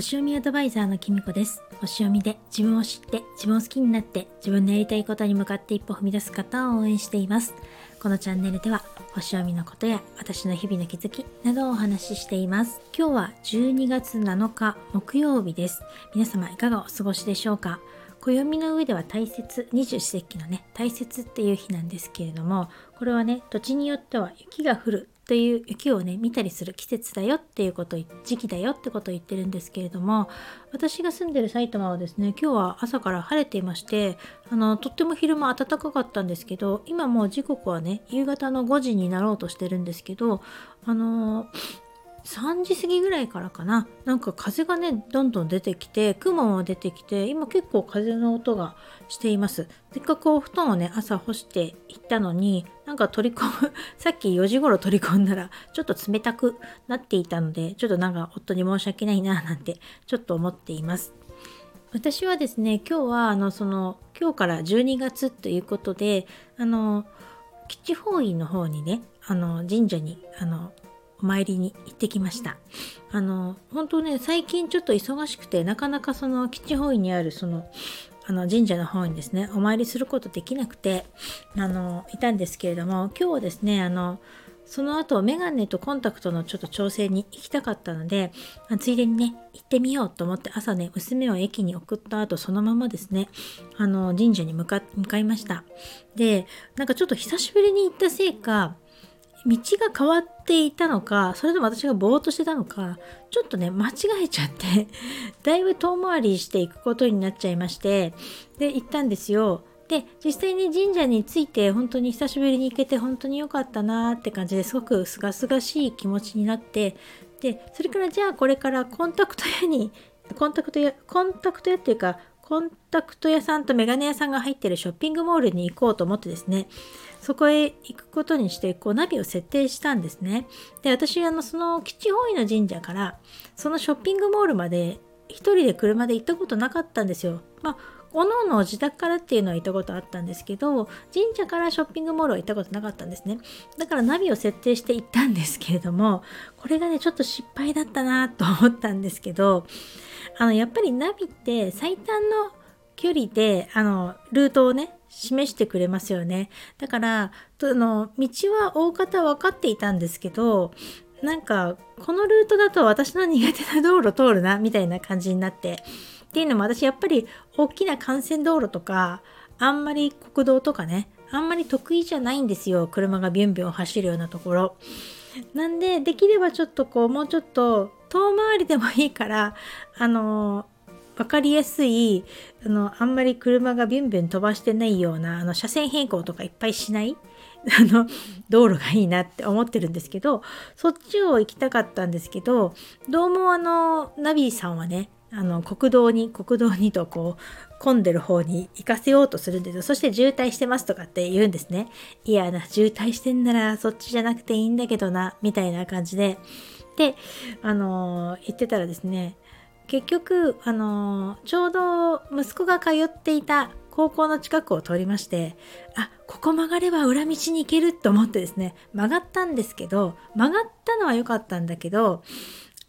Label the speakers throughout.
Speaker 1: 星読みアドバイザーのきみこです。星読みで自分を知って自分を好きになって自分のやりたいことに向かって一歩踏み出す方を応援しています。このチャンネルでは星読みのことや私の日々の気づきなどをお話ししています。今日は12月7日木曜日です。皆様いかがお過ごしでしょうか？暦の上では大切二十四節気のね大切っていう日なんですけれどもこれはね土地によっては雪が降るという雪をね見たりする季節だよっていうこと時期だよってことを言ってるんですけれども私が住んでる埼玉はですね今日は朝から晴れていましてあのとっても昼間暖かかったんですけど今もう時刻はね夕方の5時になろうとしてるんですけどあの3時過ぎぐらいからかな。なんか風がねどんどん出てきて雲も出てきて今結構風の音がしています。せっかくお布団をね朝干していったのになんか取り込む さっき4時頃取り込んだらちょっと冷たくなっていたのでちょっとなんか夫に申し訳ないななんてちょっと思っています。私はですね今日はあのその今日から12月ということであの基地方位の方にねあの神社にあのお参りに行ってきました。あの、本当ね、最近ちょっと忙しくて、なかなかその基地方位にあるその、あの神社の方にですね、お参りすることできなくて、あの、いたんですけれども、今日はですね、あの、その後、メガネとコンタクトのちょっと調整に行きたかったので、ついでにね、行ってみようと思って朝ね、娘を駅に送った後、そのままですね、あの、神社に向か向かいました。で、なんかちょっと久しぶりに行ったせいか、道が変わっていたのかそれとも私がぼーっとしてたのかちょっとね間違えちゃって だいぶ遠回りしていくことになっちゃいましてで行ったんですよ。で実際に神社に着いて本当に久しぶりに行けて本当に良かったなーって感じですごくすがすがしい気持ちになってでそれからじゃあこれからコンタクト屋にコンタクト屋コンタクト屋っていうかコンタクト屋さんとメガネ屋さんが入ってるショッピングモールに行こうと思ってですねそこへ行くことにしてこうナビを設定したんですね。で私あのその基地方位の神社からそのショッピングモールまで一人で車で行ったことなかったんですよ。まあおのおの自宅からっていうのは行ったことあったんですけど神社からショッピングモールは行ったことなかったんですねだからナビを設定して行ったんですけれどもこれがねちょっと失敗だったなと思ったんですけどあのやっぱりナビって最短の距離であのルートをね示してくれますよね。だから、あの、道は大方分かっていたんですけど、なんか、このルートだと私の苦手な道路通るな、みたいな感じになって。っていうのも私やっぱり大きな幹線道路とか、あんまり国道とかね、あんまり得意じゃないんですよ。車がビュンビュン走るようなところ。なんで、できればちょっとこう、もうちょっと遠回りでもいいから、あの分かりやすいあのあんまり車がビュンビュン飛ばしてないようなあの車線変更とかいっぱいしない あの道路がいいなって思ってるんですけどそっちを行きたかったんですけどどうもあのナビーさんはねあの国道に国道にとこう混んでる方に行かせようとするんですよ。そして渋滞してますとかって言うんですね。いやな渋滞してんならそっちじゃなくていいんだけどなみたいな感じでであの言ってたらですね結局、あのちょうど息子が通っていた高校の近くを通りましてあここ曲がれば裏道に行けると思ってですね曲がったんですけど曲がったのは良かったんだけど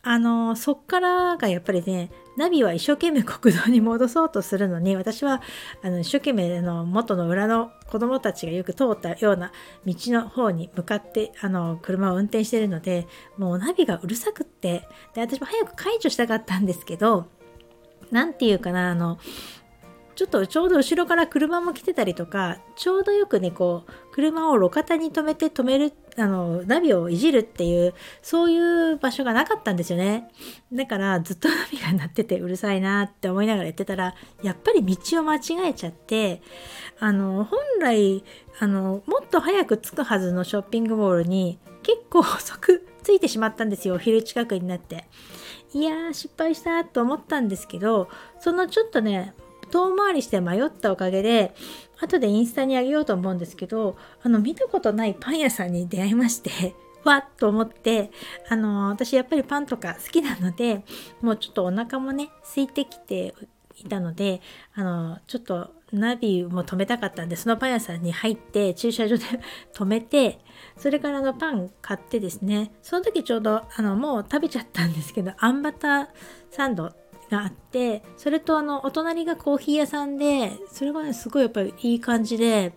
Speaker 1: あのそっからがやっぱりねナビは一生懸命国道に戻そうとするのに私はあの一生懸命の元の裏の子供たちがよく通ったような道の方に向かってあの車を運転してるのでもうナビがうるさくってで私も早く解除したかったんですけど何て言うかなあのちょっとちょうど後ろから車も来てたりとかちょうどよくねこう車を路肩に止めて止めるあのナビをいじるっていうそういう場所がなかったんですよね。だからずっとナビが鳴っててうるさいなって思いながらやってたらやっぱり道を間違えちゃってあの本来あのもっと早く着くはずのショッピングモールに結構遅く着いてしまったんですよお昼近くになって。いやー失敗したと思ったんですけどそのちょっとね遠回りして迷ったおかげで後でインスタにあげようと思うんですけどあの見たことないパン屋さんに出会いまして わっと思ってあの私やっぱりパンとか好きなのでもうちょっとお腹もね空いてきていたのであのちょっとナビも止めたかったんでそのパン屋さんに入って駐車場で 止めてそれからのパン買ってですねその時ちょうどあのもう食べちゃったんですけどあんバターサンドがあってそれとあのお隣がコーヒー屋さんでそれがねすごいやっぱりいい感じで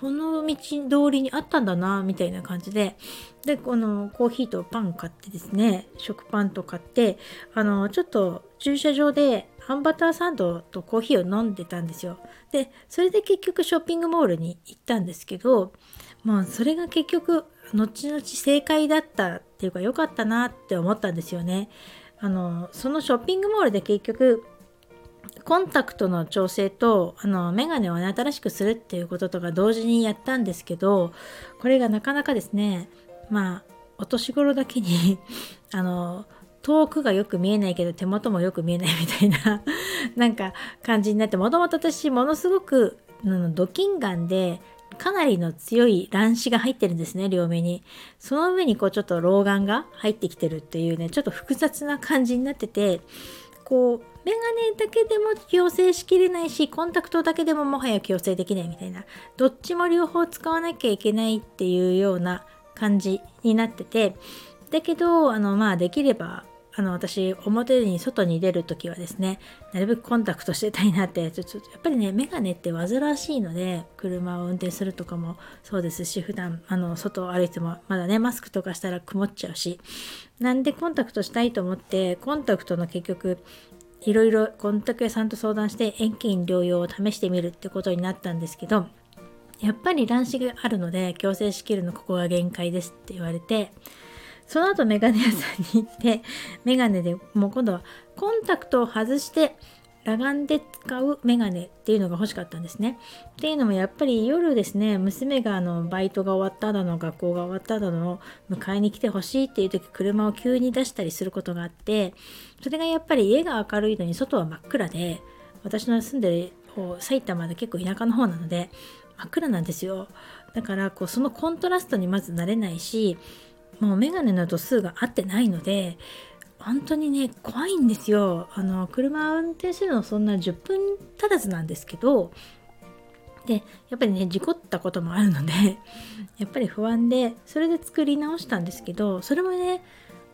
Speaker 1: この道通りにあったんだなみたいな感じで。でこのコーヒーとパン買ってですね食パンと買ってあのちょっと駐車場であんバターサンドとコーヒーを飲んでたんですよ。でそれで結局ショッピングモールに行ったんですけどまあそれが結局後々正解だったっていうか良かったなって思ったんですよね。あのそのショッピングモールで結局コンタクトの調整とあのメガネを、ね、新しくするっていうこととか同時にやったんですけどこれがなかなかですねまあお年頃だけに あの遠くがよく見えないけど手元もよく見えないみたいななんか感じになってもともと私ものすごくドキンガンでかなりの強い乱視が入ってるんですね両目に。その上にこうちょっと老眼が入ってきてるっていうねちょっと複雑な感じになっててこうメガネだけでも矯正しきれないしコンタクトだけでももはや矯正できないみたいなどっちも両方使わなきゃいけないっていうような感じになっててだけどあのまあできればあの私表に外に出る時はですねなるべくコンタクトしてたいなってちょっとやっぱりねメガネって煩わしいので車を運転するとかもそうですし普段あの外を歩いてもまだねマスクとかしたら曇っちゃうしなんでコンタクトしたいと思ってコンタクトの結局いろいろコンタクト屋さんと相談して遠近療養を試してみるってことになったんですけどやっぱり乱視があるので矯正しきるのここが限界ですって言われてその後メガネ屋さんに行って メガネでもう今度はコンタクトを外して裸眼で使うメガネっていうのが欲しかったんですね。っていうのもやっぱり夜ですね娘があのバイトが終わっただの学校が終わっただの迎えに来てほしいっていう時車を急に出したりすることがあってそれがやっぱり家が明るいのに外は真っ暗で私の住んでる埼玉で結構田舎の方なので真っ暗なんですよ。だからこうそのコントラストにまず慣れないしもうメガネの度数が合ってないので本当にね怖いんですよ。あの車運転するのそんな10分足らずなんですけどでやっぱりね事故ったこともあるので やっぱり不安でそれで作り直したんですけどそれもね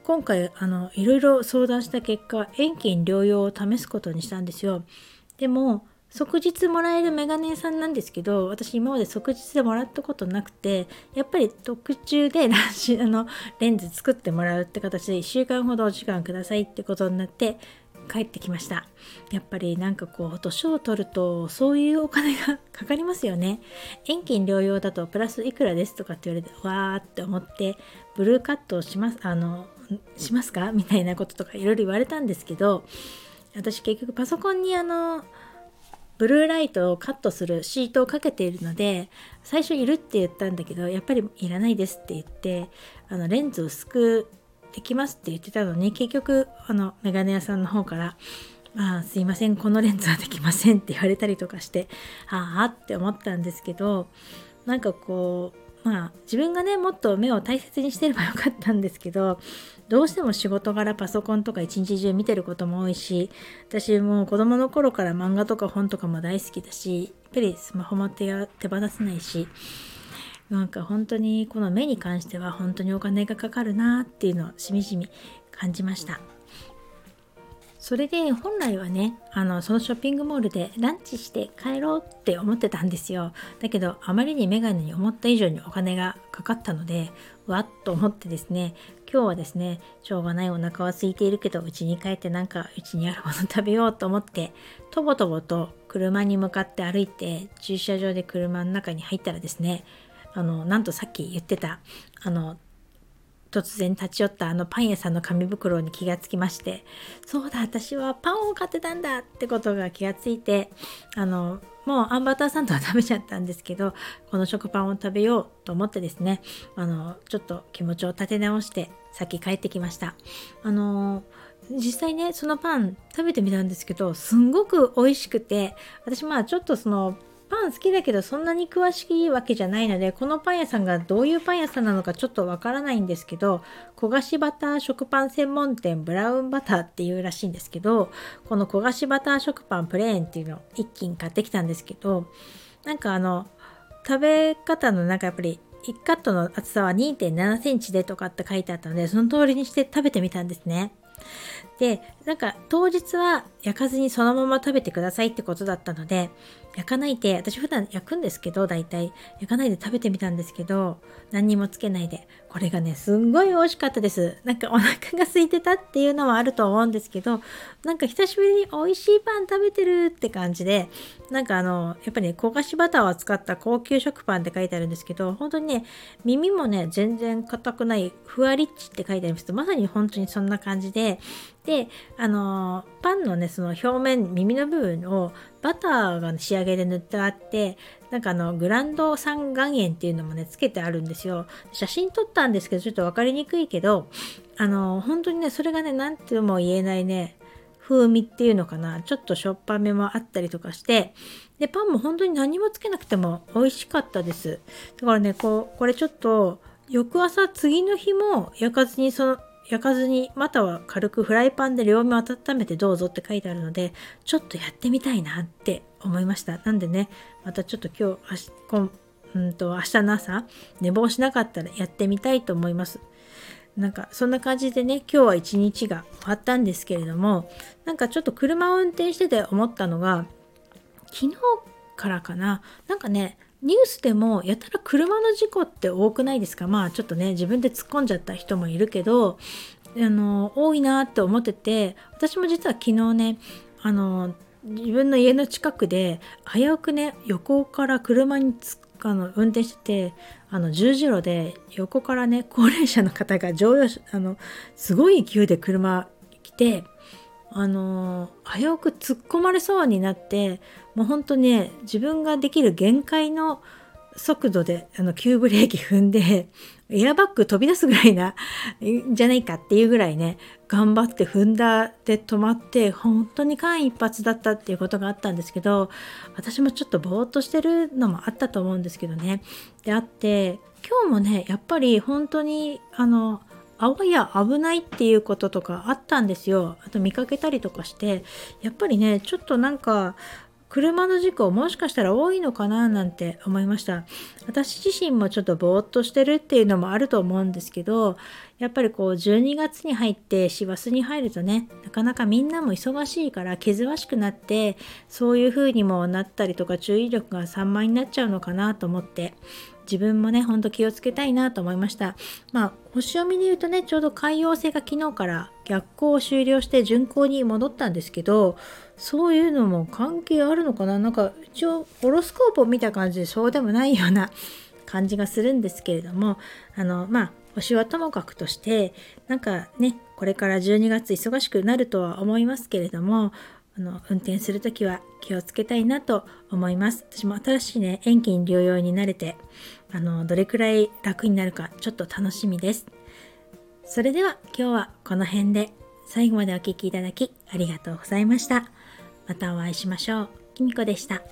Speaker 1: 今回あのいろいろ相談した結果遠近療養を試すことにしたんですよ。でも即日もらえるメガネ屋さんなんですけど私今まで即日でもらったことなくてやっぱり特注で あのレンズ作ってもらうって形で1週間ほどお時間くださいってことになって帰ってきました。やっぱりなんかこう年を取るとそういうお金がかかりますよね。遠近療養だとプラスいくらですとかって言われてわーって思ってブルーカットをしますあのしますか？みたいなこととかいろいろ言われたんですけど私結局パソコンにあのブルーライトをカットするシートをかけているので最初いるって言ったんだけどやっぱりいらないですって言ってあのレンズ薄くできますって言ってたのに結局あのメガネ屋さんの方からまあすいませんこのレンズはできませんって言われたりとかしてああって思ったんですけどなんかこうまあ自分がねもっと目を大切にしてればよかったんですけどどうしても仕事柄パソコンとか一日中見てることも多いし私もう子供の頃から漫画とか本とかも大好きだしやっぱりスマホも手手放せないしなんか本当にこの目に関しては本当にお金がかかるなっていうのをしみじみ感じました。それで本来はねあのそのショッピングモールでランチして帰ろうって思ってたんですよ。だけどあまりにメガネに思った以上にお金がかかったのでわっと思ってですね今日はですねしょうがないお腹は空いているけど家に帰ってなんかうちにあるもの食べようと思ってとぼとぼと車に向かって歩いて駐車場で車の中に入ったらですねあのなんとさっき言ってたあの突然立ち寄ったあのパン屋さんの紙袋に気がつきましてそうだ私はパンを買ってたんだってことが気がついてあのもうあんバターサンドは食べちゃったんですけどこの食パンを食べようと思ってですねあのちょっと気持ちを立て直してさっき帰ってきました。あの実際ねそのパン食べてみたんですけどすんごく美味しくて私まあちょっとそのパン好きだけどそんなに詳しいわけじゃないのでこのパン屋さんがどういうパン屋さんなのかちょっとわからないんですけど焦がしバター食パン専門店ブラウンバターっていうらしいんですけどこの焦がしバター食パンプレーンっていうのを一気に買ってきたんですけどなんかあの食べ方のなんかやっぱり1カットの厚さは2 7センチでとかって書いてあったのでその通りにして食べてみたんですね。でなんか当日は焼かずにそのまま食べてくださいってことだったので焼かないで私普段焼くんですけど大体。焼かないで食べてみたんですけど何にもつけないで。これがねすんごい美味しかったです。なんかお腹が空いてたっていうのもあると思うんですけどなんか久しぶりに美味しいパン食べてるって感じでなんかあのやっぱりね焦がしバターを使った高級食パンって書いてあるんですけど本当にね耳もね全然硬くないふわりっちって書いてあります。まさに本当にそんな感じででであのパンのねその表面耳の部分をバターが仕上げで塗ってあってなんかあのグランド三岩塩っていうのもねつけてあるんですよ。写真撮ったんですけどちょっと分かりにくいけどあの本当にねそれがね何ても言えないね風味っていうのかな。ちょっとしょっぱめもあったりとかしてでパンも本当に何もつけなくても美味しかったです。だからねこうこれちょっと翌朝次の日も焼かずにその焼かずにまたは軽くフライパンで両面温めてどうぞって書いてあるのでちょっとやってみたいなって思いました。なんでねまたちょっと今日明日うんと明日の朝寝坊しなかったらやってみたいと思います。なんかそんな感じでね今日は一日が終わったんですけれどもなんかちょっと車を運転してて思ったのが昨日からかな。なんかねニュースでもやたら車の事故って多くないですか？まあちょっとね自分で突っ込んじゃった人もいるけどあの多いなって思ってて私も実は昨日ねあの自分の家の近くで危うくね横から車につあの運転しててあの十字路で横からね高齢者の方が乗用車あのすごい勢いで車来てあの危うく突っ込まれそうになってもう本当ね自分ができる限界の速度であの急ブレーキ踏んでエアバッグ飛び出すぐらいなじゃないかっていうぐらいね頑張って踏んだで止まって本当に間一髪だったっていうことがあったんですけど私もちょっとぼーっとしてるのもあったと思うんですけどね。であって今日もねやっぱり本当にあのあわや危ないっていうこととかあったんですよ。あと見かけたりとかして。やっぱりねちょっとなんか車の事故もしかしたら多いのかななんて思いました。私自身もちょっとぼーっとしてるっていうのもあると思うんですけどやっぱりこう12月に入って師走に入るとねなかなかみんなも忙しいから気しくなってそういう風にもなったりとか注意力が散漫になっちゃうのかなと思って自分もねほんと気をつけたいなと思いました。まあ星読みで言うとねちょうど海洋星が昨日から逆行を終了して巡航に戻ったんですけどそういうのも関係あるのかな？なんか一応ホロスコープを見た感じでそうでもないような感じがするんですけれどもあのまあ星はともかくとしてなんかねこれから12月忙しくなるとは思いますけれどもあの運転する時は気をつけたいなと思います。私も新しいね遠近療養に慣れてあのどれくらい楽になるかちょっと楽しみです。それでは今日はこの辺で最後までお聴きいただきありがとうございました。またお会いしましょう。きみこでした。